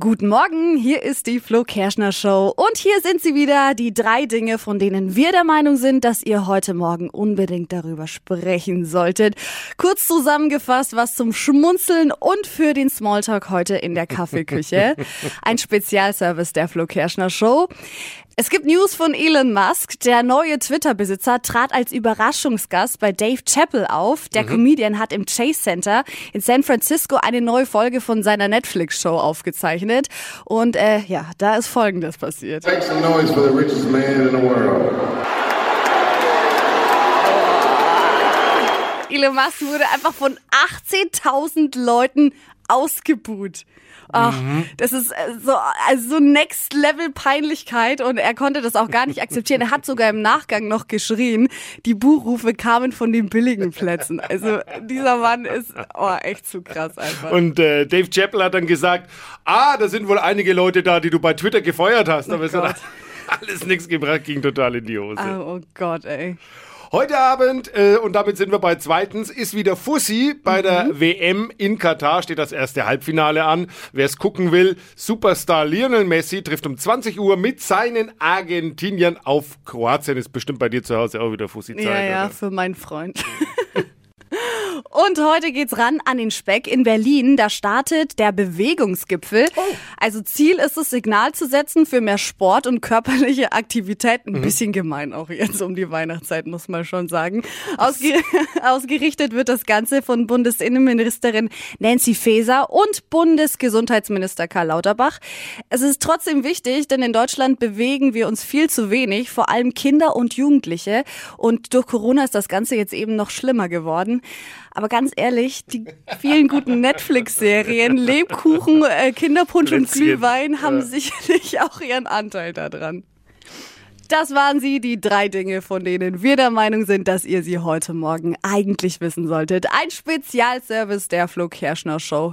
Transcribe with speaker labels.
Speaker 1: Guten Morgen, hier ist die Flo Kerschner Show und hier sind sie wieder, die drei Dinge, von denen wir der Meinung sind, dass ihr heute Morgen unbedingt darüber sprechen solltet. Kurz zusammengefasst, was zum Schmunzeln und für den Smalltalk heute in der Kaffeeküche. Ein Spezialservice der Flo Kerschner Show. Es gibt News von Elon Musk. Der neue Twitter-Besitzer trat als Überraschungsgast bei Dave Chappelle auf. Der mhm. Comedian hat im Chase Center in San Francisco eine neue Folge von seiner Netflix-Show aufgezeichnet. Und äh, ja, da ist Folgendes passiert. Make some noise for the richest man in the world. Elon Musk wurde einfach von 18.000 Leuten ausgebuht. Ach, mhm. das ist äh, so, also so Next Level Peinlichkeit und er konnte das auch gar nicht akzeptieren. Er hat sogar im Nachgang noch geschrien, die Buchrufe kamen von den billigen Plätzen. Also dieser Mann ist oh, echt zu krass einfach.
Speaker 2: Und äh, Dave Chappell hat dann gesagt, ah, da sind wohl einige Leute da, die du bei Twitter gefeuert hast. Oh Aber es hat alles nichts gebracht, ging total in die Hose.
Speaker 1: Oh, oh Gott, ey.
Speaker 2: Heute Abend, äh, und damit sind wir bei zweitens, ist wieder Fussi bei mhm. der WM in Katar, steht das erste Halbfinale an. Wer es gucken will, Superstar Lionel Messi trifft um 20 Uhr mit seinen Argentiniern auf Kroatien. Ist bestimmt bei dir zu Hause auch wieder Fussi-Zeit.
Speaker 1: Ja, ja, oder? für meinen Freund. Und heute geht's ran an den Speck in Berlin. Da startet der Bewegungsgipfel. Oh. Also Ziel ist es, Signal zu setzen für mehr Sport und körperliche Aktivität. Ein mhm. bisschen gemein auch jetzt um die Weihnachtszeit, muss man schon sagen. Ausge ausgerichtet wird das Ganze von Bundesinnenministerin Nancy Faeser und Bundesgesundheitsminister Karl Lauterbach. Es ist trotzdem wichtig, denn in Deutschland bewegen wir uns viel zu wenig, vor allem Kinder und Jugendliche. Und durch Corona ist das Ganze jetzt eben noch schlimmer geworden. Aber ganz ehrlich, die vielen guten Netflix-Serien, Lebkuchen, äh, Kinderpunsch und Glühwein haben ja. sicherlich auch ihren Anteil daran. Das waren sie, die drei Dinge, von denen wir der Meinung sind, dass ihr sie heute Morgen eigentlich wissen solltet. Ein Spezialservice der Flo Kerschner Show.